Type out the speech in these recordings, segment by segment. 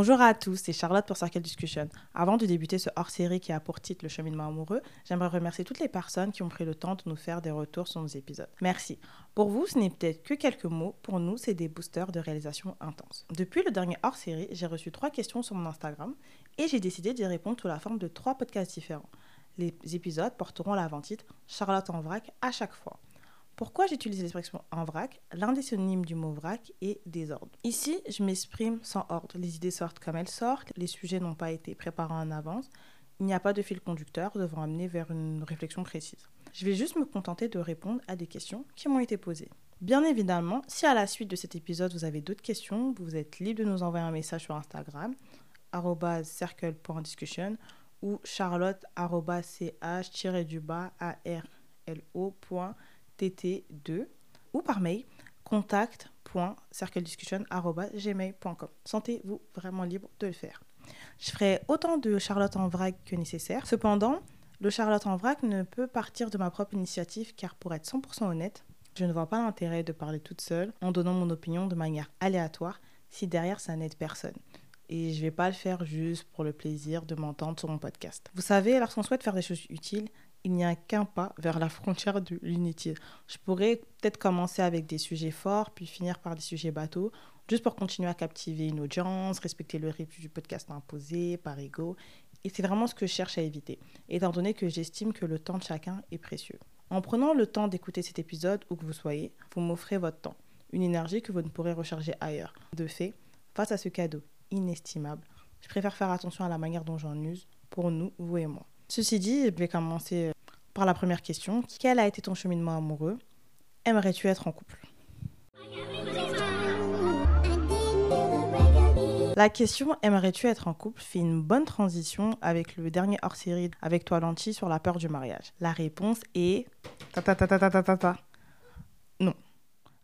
Bonjour à tous, c'est Charlotte pour Circle Discussion. Avant de débuter ce hors-série qui a pour titre Le cheminement amoureux, j'aimerais remercier toutes les personnes qui ont pris le temps de nous faire des retours sur nos épisodes. Merci. Pour vous, ce n'est peut-être que quelques mots. Pour nous, c'est des boosters de réalisation intense. Depuis le dernier hors-série, j'ai reçu trois questions sur mon Instagram et j'ai décidé d'y répondre sous la forme de trois podcasts différents. Les épisodes porteront l'avant-titre Charlotte en vrac à chaque fois. Pourquoi j'utilise l'expression en vrac? L'un des synonymes du mot vrac est désordre. Ici, je m'exprime sans ordre. Les idées sortent comme elles sortent, les sujets n'ont pas été préparés en avance, il n'y a pas de fil conducteur devant amener vers une réflexion précise. Je vais juste me contenter de répondre à des questions qui m'ont été posées. Bien évidemment, si à la suite de cet épisode vous avez d'autres questions, vous êtes libre de nous envoyer un message sur Instagram, circle.discussion ou charlotte-ch-arlo.com tt2 ou par mail contact.circlediscussion.gmail.com. Sentez-vous vraiment libre de le faire. Je ferai autant de Charlotte en vrac que nécessaire. Cependant, le Charlotte en vrac ne peut partir de ma propre initiative car pour être 100% honnête, je ne vois pas l'intérêt de parler toute seule en donnant mon opinion de manière aléatoire si derrière ça n'aide personne. Et je ne vais pas le faire juste pour le plaisir de m'entendre sur mon podcast. Vous savez, lorsqu'on souhaite faire des choses utiles, il n'y a qu'un pas vers la frontière de l'inutile. Je pourrais peut-être commencer avec des sujets forts, puis finir par des sujets bateaux, juste pour continuer à captiver une audience, respecter le rythme du podcast imposé par ego. Et c'est vraiment ce que je cherche à éviter, étant donné que j'estime que le temps de chacun est précieux. En prenant le temps d'écouter cet épisode, où que vous soyez, vous m'offrez votre temps, une énergie que vous ne pourrez recharger ailleurs. De fait, face à ce cadeau inestimable, je préfère faire attention à la manière dont j'en use pour nous, vous et moi. Ceci dit, je vais commencer par la première question. Quel a été ton cheminement amoureux? Aimerais-tu être en couple? La question Aimerais-tu être en couple? fait une bonne transition avec le dernier hors-série avec toi Lanti sur la peur du mariage. La réponse est ta ta ta ta ta ta ta non.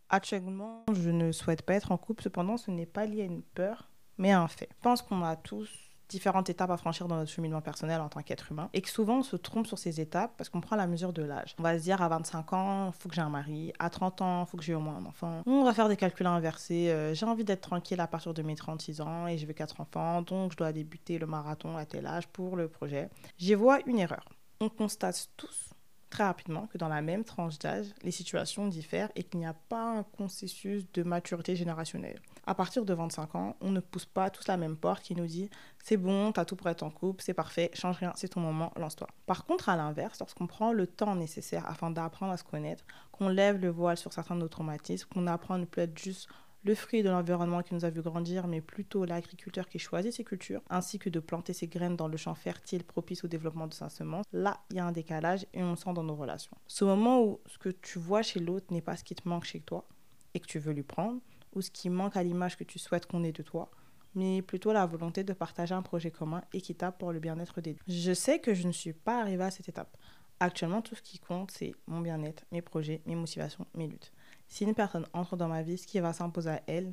Actuellement, je ne souhaite pas être en couple, cependant ce n'est pas lié à une peur, mais à un fait. Je pense qu'on a tous différentes étapes à franchir dans notre cheminement personnel en tant qu'être humain et que souvent on se trompe sur ces étapes parce qu'on prend la mesure de l'âge. On va se dire à 25 ans, faut que j'ai un mari, à 30 ans, faut que j'ai au moins un enfant. On va faire des calculs inversés, euh, j'ai envie d'être tranquille à partir de mes 36 ans et je veux quatre enfants, donc je dois débuter le marathon à tel âge pour le projet. J'y vois une erreur. On constate tous très rapidement que dans la même tranche d'âge, les situations diffèrent et qu'il n'y a pas un consensus de maturité générationnelle. À partir de 25 ans, on ne pousse pas tous la même porte qui nous dit c'est bon, t'as tout pour être en couple, c'est parfait, change rien, c'est ton moment, lance-toi. Par contre, à l'inverse, lorsqu'on prend le temps nécessaire afin d'apprendre à se connaître, qu'on lève le voile sur certains de nos traumatismes, qu'on apprend à ne plus être juste le fruit de l'environnement qui nous a vu grandir, mais plutôt l'agriculteur qui choisit ses cultures, ainsi que de planter ses graines dans le champ fertile propice au développement de sa semence, là, il y a un décalage et on sent dans nos relations. Ce moment où ce que tu vois chez l'autre n'est pas ce qui te manque chez toi et que tu veux lui prendre, ou ce qui manque à l'image que tu souhaites qu'on ait de toi, mais plutôt la volonté de partager un projet commun équitable pour le bien-être des deux. Je sais que je ne suis pas arrivée à cette étape. Actuellement, tout ce qui compte, c'est mon bien-être, mes projets, mes motivations, mes luttes. Si une personne entre dans ma vie, ce qui va s'imposer à elle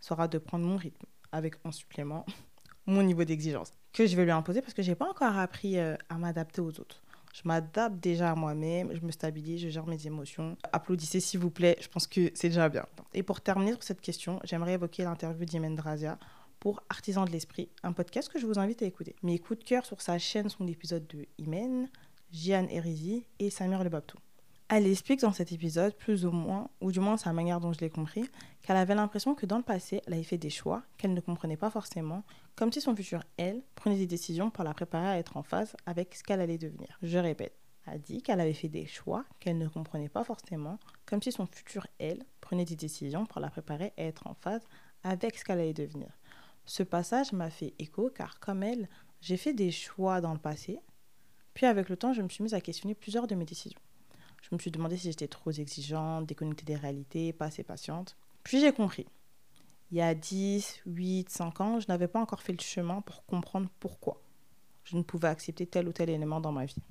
sera de prendre mon rythme, avec en supplément mon niveau d'exigence, que je vais lui imposer parce que je n'ai pas encore appris euh, à m'adapter aux autres. Je m'adapte déjà à moi-même, je me stabilise, je gère mes émotions. Applaudissez s'il vous plaît, je pense que c'est déjà bien. Et pour terminer sur cette question, j'aimerais évoquer l'interview d'Imen Drazia pour Artisan de l'Esprit, un podcast que je vous invite à écouter. Mes coups de cœur sur sa chaîne sont l'épisode de Imen, Jian Erizi et Samir Lebabtou. Elle explique dans cet épisode, plus ou moins, ou du moins sa manière dont je l'ai compris, qu'elle avait l'impression que dans le passé, elle avait fait des choix qu'elle ne comprenait pas forcément, comme si son futur elle prenait des décisions pour la préparer à être en phase avec ce qu'elle allait devenir. Je répète, elle dit qu'elle avait fait des choix qu'elle ne comprenait pas forcément, comme si son futur elle prenait des décisions pour la préparer à être en phase avec ce qu'elle allait devenir. Ce passage m'a fait écho car comme elle, j'ai fait des choix dans le passé, puis avec le temps, je me suis mise à questionner plusieurs de mes décisions. Je me suis demandé si j'étais trop exigeante, déconnectée des réalités, pas assez patiente. Puis j'ai compris. Il y a 10, 8, 5 ans, je n'avais pas encore fait le chemin pour comprendre pourquoi je ne pouvais accepter tel ou tel élément dans ma vie.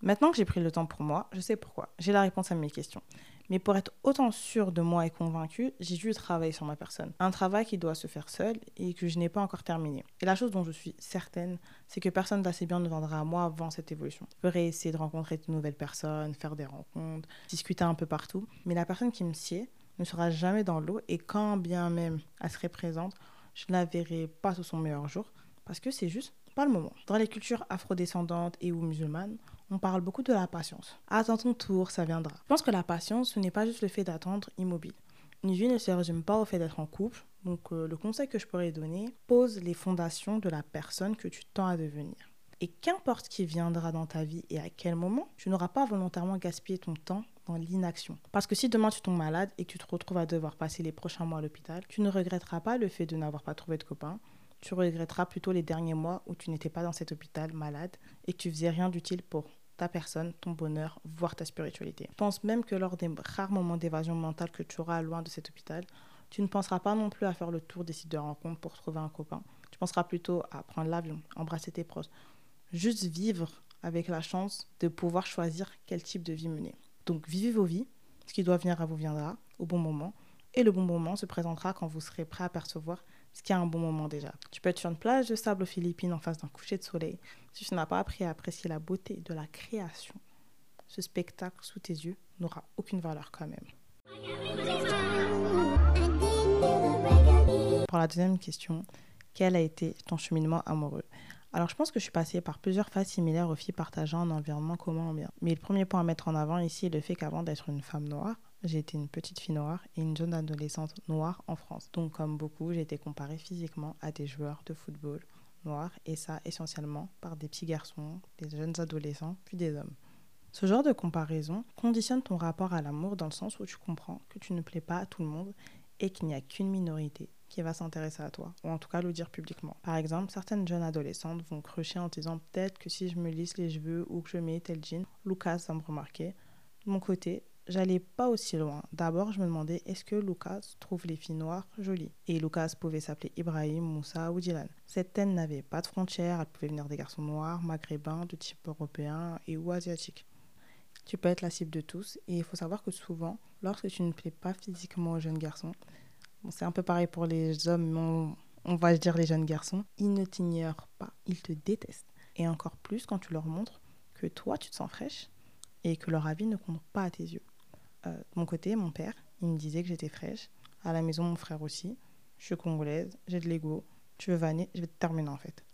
Maintenant que j'ai pris le temps pour moi, je sais pourquoi. J'ai la réponse à mes questions. Mais pour être autant sûr de moi et convaincue, j'ai dû travailler sur ma personne. Un travail qui doit se faire seul et que je n'ai pas encore terminé. Et la chose dont je suis certaine, c'est que personne d'assez bien ne viendra à moi avant cette évolution. Je ferai essayer de rencontrer de nouvelles personnes, faire des rencontres, discuter un peu partout. Mais la personne qui me sied ne sera jamais dans l'eau et quand bien même elle serait présente, je ne la verrai pas sous son meilleur jour parce que c'est juste pas le moment. Dans les cultures afrodescendantes et ou musulmanes, on parle beaucoup de la patience. Attends ton tour, ça viendra. Je pense que la patience, ce n'est pas juste le fait d'attendre immobile. Une vie ne se résume pas au fait d'être en couple. Donc euh, le conseil que je pourrais donner, pose les fondations de la personne que tu tends à devenir. Et qu'importe qui viendra dans ta vie et à quel moment, tu n'auras pas volontairement gaspillé ton temps dans l'inaction. Parce que si demain tu tombes malade et que tu te retrouves à devoir passer les prochains mois à l'hôpital, tu ne regretteras pas le fait de n'avoir pas trouvé de copain. Tu regretteras plutôt les derniers mois où tu n'étais pas dans cet hôpital malade et que tu faisais rien d'utile pour ta personne, ton bonheur, voire ta spiritualité. Je pense même que lors des rares moments d'évasion mentale que tu auras loin de cet hôpital, tu ne penseras pas non plus à faire le tour des sites de rencontres pour trouver un copain. Tu penseras plutôt à prendre l'avion, embrasser tes proches, juste vivre avec la chance de pouvoir choisir quel type de vie mener. Donc vivez vos vies, ce qui doit venir à vous viendra au bon moment, et le bon moment se présentera quand vous serez prêt à percevoir ce qui est un bon moment déjà. Tu peux être sur une plage de sable aux Philippines en face d'un coucher de soleil. Si tu n'as pas appris à apprécier la beauté de la création, ce spectacle sous tes yeux n'aura aucune valeur quand même. Pour la deuxième question, quel a été ton cheminement amoureux? Alors je pense que je suis passée par plusieurs phases similaires aux filles partageant un environnement commun en bien. Mais le premier point à mettre en avant ici est le fait qu'avant d'être une femme noire, j'ai été une petite fille noire et une jeune adolescente noire en France. Donc comme beaucoup, j'ai été comparée physiquement à des joueurs de football noirs et ça essentiellement par des petits garçons, des jeunes adolescents, puis des hommes. Ce genre de comparaison conditionne ton rapport à l'amour dans le sens où tu comprends que tu ne plais pas à tout le monde et qu'il n'y a qu'une minorité qui va s'intéresser à toi, ou en tout cas le dire publiquement. Par exemple, certaines jeunes adolescentes vont crocher en disant peut-être que si je me lisse les cheveux ou que je mets tel jean, Lucas va me remarquer. De mon côté, j'allais pas aussi loin. D'abord, je me demandais est-ce que Lucas trouve les filles noires jolies? Et Lucas pouvait s'appeler Ibrahim, Moussa ou Dylan. Cette haine n'avait pas de frontières, elle pouvait venir des garçons noirs, maghrébins, de type européen et ou asiatique. Tu peux être la cible de tous et il faut savoir que souvent, lorsque tu ne plais pas physiquement aux jeunes garçons, c'est un peu pareil pour les hommes, mais on, va dire les jeunes garçons. Ils ne t'ignorent pas, ils te détestent. Et encore plus quand tu leur montres que toi, tu te sens fraîche et que leur avis ne compte pas à tes yeux. Euh, mon côté, mon père, il me disait que j'étais fraîche. À la maison, mon frère aussi. Je suis congolaise, j'ai de l'ego. Tu veux vanner, je vais te terminer en fait.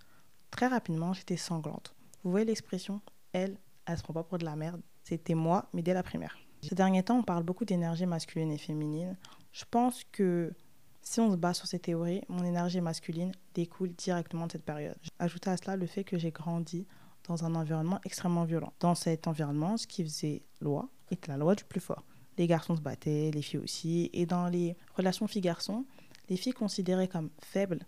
Très rapidement, j'étais sanglante. Vous voyez l'expression Elle, elle se prend pas pour de la merde. C'était moi, mais dès la primaire. Ces derniers temps, on parle beaucoup d'énergie masculine et féminine. Je pense que si on se base sur ces théories, mon énergie masculine découle directement de cette période. Ajouté à cela le fait que j'ai grandi dans un environnement extrêmement violent. Dans cet environnement, ce qui faisait loi était la loi du plus fort. Les garçons se battaient, les filles aussi. Et dans les relations filles-garçons, les filles considérées comme faibles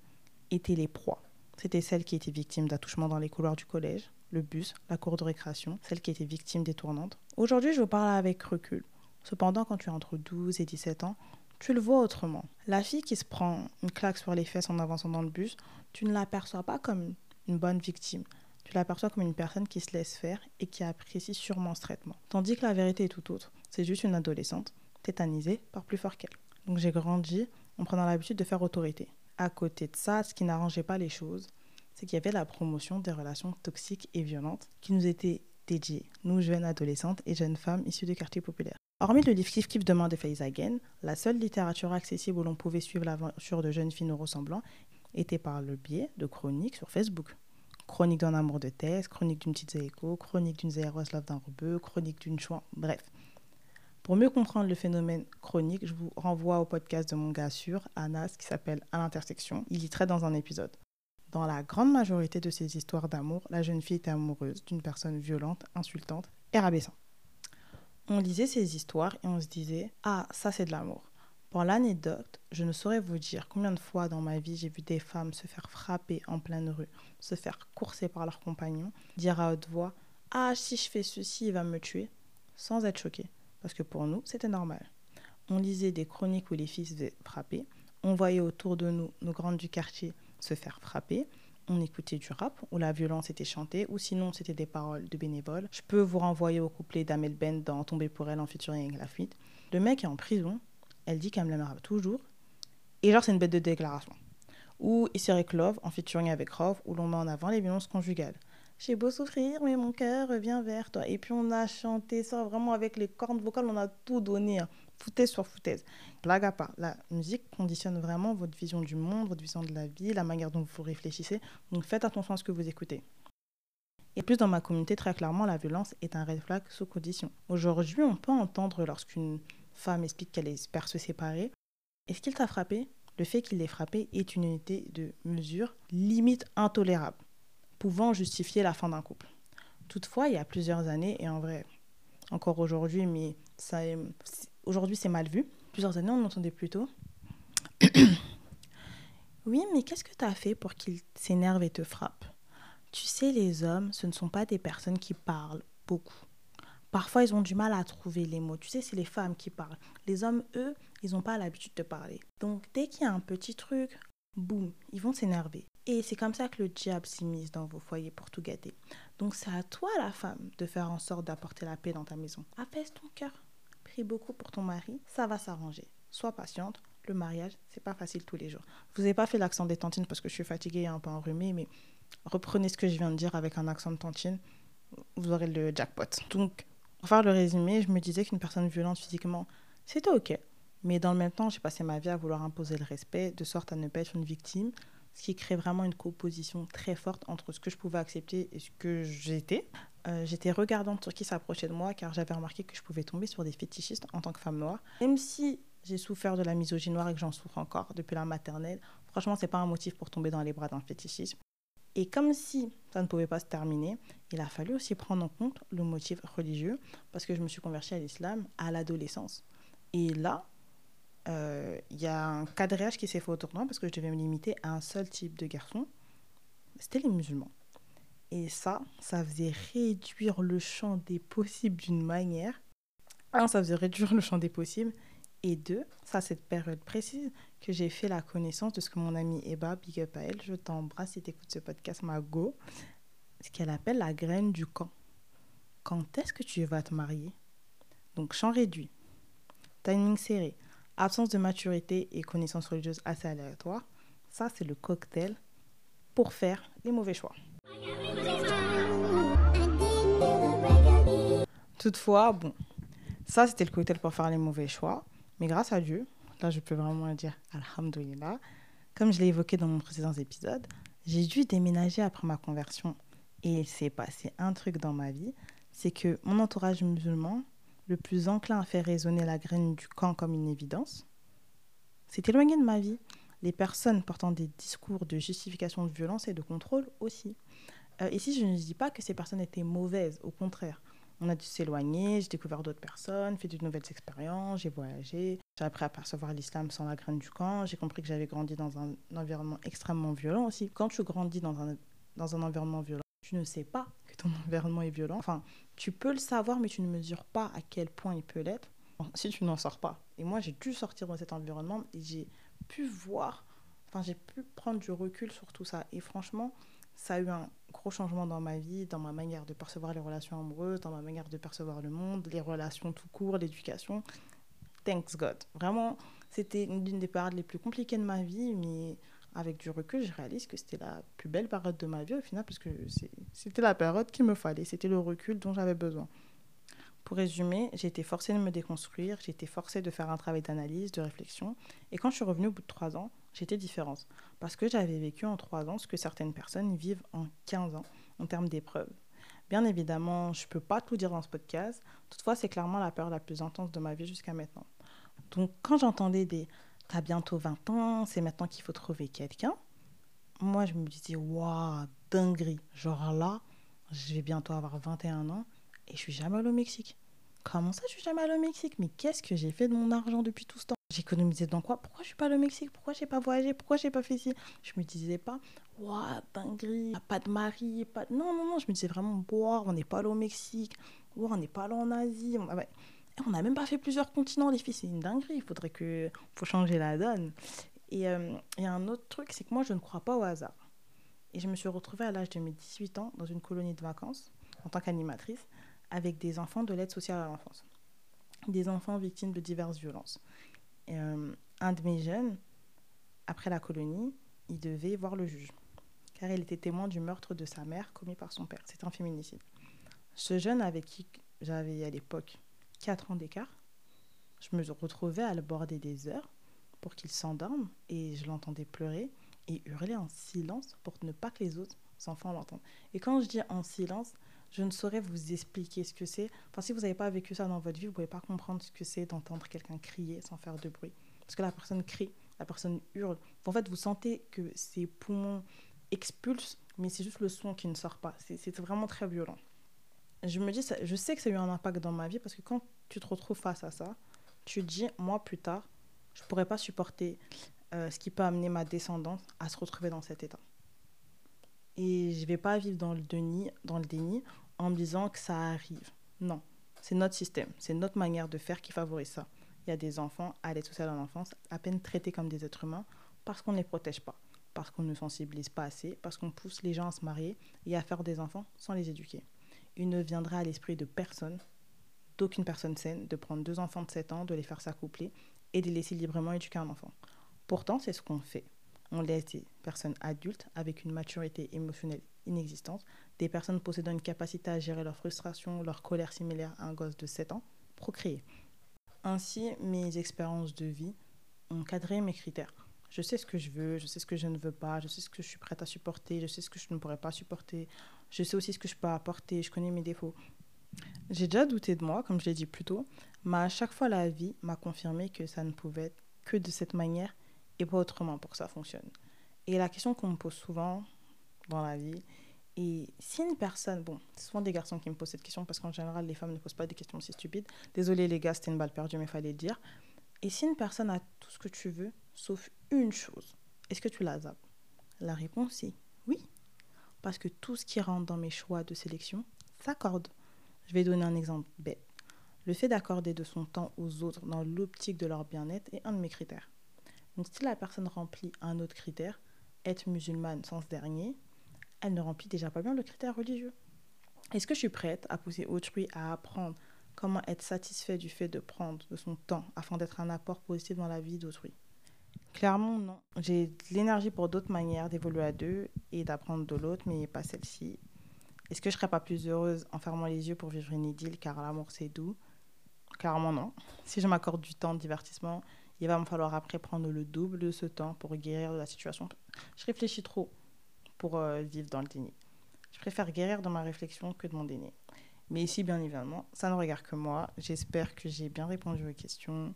étaient les proies. C'était celles qui étaient victimes d'attouchements dans les couloirs du collège, le bus, la cour de récréation, celles qui étaient victimes des tournantes. Aujourd'hui, je vous parle avec recul. Cependant, quand tu as entre 12 et 17 ans, tu le vois autrement. La fille qui se prend une claque sur les fesses en avançant dans le bus, tu ne l'aperçois pas comme une bonne victime. Tu l'aperçois comme une personne qui se laisse faire et qui apprécie sûrement ce traitement. Tandis que la vérité est tout autre. C'est juste une adolescente, tétanisée par plus fort qu'elle. Donc j'ai grandi en prenant l'habitude de faire autorité. À côté de ça, ce qui n'arrangeait pas les choses, c'est qu'il y avait la promotion des relations toxiques et violentes qui nous étaient dédiées, nous jeunes adolescentes et jeunes femmes issues des quartiers populaires. Hormis le livre Kif Kif de de Faiz Again, la seule littérature accessible où l'on pouvait suivre l'aventure de jeunes filles nous ressemblant était par le biais de chroniques sur Facebook. Chronique d'un amour de thèse, chronique d'une petite Zéko, chronique d'une Zéroslav d'un rebeu, chronique d'une chouin, bref. Pour mieux comprendre le phénomène chronique, je vous renvoie au podcast de mon gars sûr, Anas, qui s'appelle À l'intersection. Il y traite dans un épisode. Dans la grande majorité de ces histoires d'amour, la jeune fille était amoureuse d'une personne violente, insultante et rabaissante on lisait ces histoires et on se disait Ah, ça c'est de l'amour. Pour l'anecdote, je ne saurais vous dire combien de fois dans ma vie j'ai vu des femmes se faire frapper en pleine rue, se faire courser par leurs compagnons, dire à haute voix Ah, si je fais ceci, il va me tuer, sans être choqué, parce que pour nous, c'était normal. On lisait des chroniques où les filles se faisaient frapper, on voyait autour de nous nos grandes du quartier se faire frapper, on écoutait du rap où la violence était chantée, ou sinon c'était des paroles de bénévoles. Je peux vous renvoyer au couplet d'Amel Ben dans Tomber pour elle en featuring avec la fuite. Le mec est en prison, elle dit qu'elle me l'aimera toujours, et genre c'est une bête de déclaration. Ou Iseric Love en featuring avec Rove où l'on met en avant les violences conjugales. J'ai beau souffrir, mais mon cœur revient vers toi. Et puis on a chanté ça vraiment avec les cordes vocales, on a tout donné, hein. foutaise sur foutaise. Blague à part, la musique conditionne vraiment votre vision du monde, votre vision de la vie, la manière dont vous réfléchissez. Donc faites attention à ce que vous écoutez. Et plus dans ma communauté, très clairement, la violence est un red flag sous condition. Aujourd'hui, on peut entendre lorsqu'une femme explique qu'elle espère se séparer. Est-ce qu'il t'a frappé? Le fait qu'il l'ait frappé est une unité de mesure limite intolérable, pouvant justifier la fin d'un couple. Toutefois, il y a plusieurs années, et en vrai, encore aujourd'hui, mais ça, aujourd'hui c'est mal vu. Plusieurs années, on entendait plutôt. oui, mais qu'est-ce que tu as fait pour qu'il s'énerve et te frappe? Tu sais, les hommes, ce ne sont pas des personnes qui parlent beaucoup. Parfois, ils ont du mal à trouver les mots. Tu sais, c'est les femmes qui parlent. Les hommes, eux, ils n'ont pas l'habitude de parler. Donc, dès qu'il y a un petit truc, boum, ils vont s'énerver. Et c'est comme ça que le diable s'immisce dans vos foyers pour tout gâter. Donc, c'est à toi, la femme, de faire en sorte d'apporter la paix dans ta maison. Apaise ton cœur. Prie beaucoup pour ton mari. Ça va s'arranger. Sois patiente. Le mariage, c'est pas facile tous les jours. Je vous ai pas fait l'accent des tantines parce que je suis fatiguée et un peu enrhumée, mais reprenez ce que je viens de dire avec un accent de tantine. Vous aurez le jackpot. Donc, pour faire le résumé, je me disais qu'une personne violente physiquement, c'était OK. Mais dans le même temps, j'ai passé ma vie à vouloir imposer le respect, de sorte à ne pas être une victime, ce qui crée vraiment une composition très forte entre ce que je pouvais accepter et ce que j'étais. Euh, j'étais regardante sur qui s'approchait de moi, car j'avais remarqué que je pouvais tomber sur des fétichistes en tant que femme noire. Même si j'ai souffert de la misogynie noire et que j'en souffre encore depuis la maternelle, franchement, c'est pas un motif pour tomber dans les bras d'un fétichisme. Et comme si ça ne pouvait pas se terminer, il a fallu aussi prendre en compte le motif religieux, parce que je me suis convertie à l'islam à l'adolescence. Et là, euh, il y a un quadrillage qui s'est fait autour de moi, parce que je devais me limiter à un seul type de garçon, c'était les musulmans. Et ça, ça faisait réduire le champ des possibles d'une manière. Un, ça faisait réduire le champ des possibles. Et deux, ça, cette période précise, que j'ai fait la connaissance de ce que mon amie Eba, big up à elle, je t'embrasse si tu écoutes ce podcast, ma go, ce qu'elle appelle la graine du camp. Quand est-ce que tu vas te marier? Donc, champ réduit, timing serré, absence de maturité et connaissances religieuses assez aléatoires, ça, c'est le cocktail pour faire les mauvais choix. Toutefois, bon, ça, c'était le cocktail pour faire les mauvais choix. Mais grâce à Dieu, là je peux vraiment dire Alhamdulillah, comme je l'ai évoqué dans mon précédent épisode, j'ai dû déménager après ma conversion. Et il s'est passé un truc dans ma vie, c'est que mon entourage musulman, le plus enclin à faire résonner la graine du camp comme une évidence, s'est éloigné de ma vie. Les personnes portant des discours de justification de violence et de contrôle aussi. Euh, ici, je ne dis pas que ces personnes étaient mauvaises, au contraire on a dû s'éloigner, j'ai découvert d'autres personnes, fait de nouvelles expériences, j'ai voyagé, j'ai appris à percevoir l'islam sans la graine du camp, j'ai compris que j'avais grandi dans un, environnement extrêmement violent aussi. Quand tu grandis dans un, dans un environnement violent, tu ne sais pas que ton environnement est violent. Enfin, tu peux le savoir, mais tu ne mesures pas à quel point il peut l'être si tu n'en sors pas. Et moi, j'ai dû sortir de cet environnement et j'ai pu voir, enfin, j'ai pu prendre du recul sur tout ça. Et franchement, ça a eu un gros changement dans ma vie, dans ma manière de percevoir les relations amoureuses, dans ma manière de percevoir le monde, les relations tout court, l'éducation. Thanks God. Vraiment, c'était une des périodes les plus compliquées de ma vie, mais avec du recul, je réalise que c'était la plus belle période de ma vie au final, parce que c'était la période qu'il me fallait, c'était le recul dont j'avais besoin. Pour résumer, j'ai été forcée de me déconstruire, j'ai été forcée de faire un travail d'analyse, de réflexion, et quand je suis revenue au bout de trois ans, j'étais différente. Parce que j'avais vécu en trois ans ce que certaines personnes vivent en 15 ans en termes d'épreuves. Bien évidemment, je ne peux pas tout dire dans ce podcast. Toutefois, c'est clairement la peur la plus intense de ma vie jusqu'à maintenant. Donc, quand j'entendais des T'as bientôt 20 ans, c'est maintenant qu'il faut trouver quelqu'un, moi, je me disais Waouh, dinguerie. Genre là, je vais bientôt avoir 21 ans et je suis jamais allée au Mexique. Comment ça, je suis jamais allée au Mexique? Mais qu'est-ce que j'ai fait de mon argent depuis tout ce temps? J'économisais dans quoi? Pourquoi je suis pas au Mexique? Pourquoi j'ai pas voyagé? Pourquoi j'ai pas fait ci? Je me disais pas, waouh, dinguerie, pas de mari, pas Non, non, non, je me disais vraiment, waouh, on n'est pas allé au Mexique, waouh, on n'est pas allé en Asie. On n'a même pas fait plusieurs continents, les filles, c'est une dinguerie. Il faudrait que. faut changer la donne. Et euh, il y a un autre truc, c'est que moi, je ne crois pas au hasard. Et je me suis retrouvée à l'âge de mes 18 ans dans une colonie de vacances, en tant qu'animatrice, avec des enfants de l'aide sociale à l'enfance. Des enfants victimes de diverses violences. Euh, un de mes jeunes, après la colonie, il devait voir le juge. car il était témoin du meurtre de sa mère commis par son père. C'est un féminicide. Ce jeune avec qui j'avais à l'époque 4 ans d'écart, je me retrouvais à le border des heures pour qu'il s'endorme et je l'entendais pleurer et hurler en silence pour ne pas que les autres enfants l'entendent. Et quand je dis en silence, je ne saurais vous expliquer ce que c'est. Enfin, si vous n'avez pas vécu ça dans votre vie, vous ne pouvez pas comprendre ce que c'est d'entendre quelqu'un crier sans faire de bruit. Parce que la personne crie, la personne hurle. En fait, vous sentez que ses poumons expulsent, mais c'est juste le son qui ne sort pas. C'est vraiment très violent. Je me dis, je sais que ça a eu un impact dans ma vie parce que quand tu te retrouves face à ça, tu te dis, moi plus tard, je ne pourrais pas supporter euh, ce qui peut amener ma descendance à se retrouver dans cet état. Et je ne vais pas vivre dans le, déni, dans le déni en me disant que ça arrive. Non, c'est notre système, c'est notre manière de faire qui favorise ça. Il y a des enfants à l'aide sociale en enfance à peine traités comme des êtres humains parce qu'on ne les protège pas, parce qu'on ne sensibilise pas assez, parce qu'on pousse les gens à se marier et à faire des enfants sans les éduquer. Il ne viendra à l'esprit de personne, d'aucune personne saine, de prendre deux enfants de 7 ans, de les faire s'accoupler et de les laisser librement éduquer un enfant. Pourtant, c'est ce qu'on fait on laisse des personnes adultes avec une maturité émotionnelle inexistante, des personnes possédant une capacité à gérer leur frustration, leur colère similaire à un gosse de 7 ans, procréer. Ainsi, mes expériences de vie ont cadré mes critères. Je sais ce que je veux, je sais ce que je ne veux pas, je sais ce que je suis prête à supporter, je sais ce que je ne pourrais pas supporter, je sais aussi ce que je peux apporter, je connais mes défauts. J'ai déjà douté de moi, comme je l'ai dit plus tôt, mais à chaque fois la vie m'a confirmé que ça ne pouvait être que de cette manière et pas autrement pour que ça fonctionne. Et la question qu'on me pose souvent dans la vie, et si une personne, bon, c'est souvent des garçons qui me posent cette question parce qu'en général, les femmes ne posent pas des questions si stupides. Désolé les gars, c'était une balle perdue, mais fallait le dire. Et si une personne a tout ce que tu veux, sauf une chose, est-ce que tu la zappes? La réponse est oui. Parce que tout ce qui rentre dans mes choix de sélection s'accorde. Je vais donner un exemple bête. Le fait d'accorder de son temps aux autres dans l'optique de leur bien-être est un de mes critères. Donc si la personne remplit un autre critère, être musulmane sans ce dernier, elle ne remplit déjà pas bien le critère religieux. Est-ce que je suis prête à pousser autrui à apprendre comment être satisfait du fait de prendre de son temps afin d'être un apport positif dans la vie d'autrui? Clairement, non. J'ai de l'énergie pour d'autres manières d'évoluer à deux et d'apprendre de l'autre, mais pas celle-ci. Est-ce que je serais pas plus heureuse en fermant les yeux pour vivre une idylle car l'amour c'est doux? Clairement non. Si je m'accorde du temps de divertissement, il va me falloir après prendre le double de ce temps pour guérir de la situation. Je réfléchis trop pour euh, vivre dans le déni. Je préfère guérir dans ma réflexion que de mon déni. Mais ici, bien évidemment, ça ne regarde que moi. J'espère que j'ai bien répondu aux questions.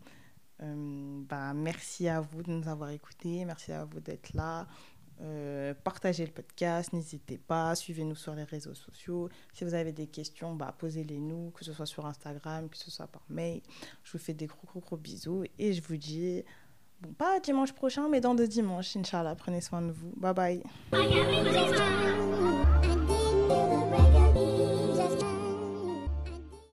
Euh, bah, merci à vous de nous avoir écoutés. Merci à vous d'être là. Euh, partagez le podcast, n'hésitez pas, suivez-nous sur les réseaux sociaux. Si vous avez des questions, bah, posez-les nous, que ce soit sur Instagram, que ce soit par mail. Je vous fais des gros, gros, gros bisous et je vous dis, pas dimanche prochain, mais dans deux dimanches, Inch'Allah. Prenez soin de vous. Bye bye.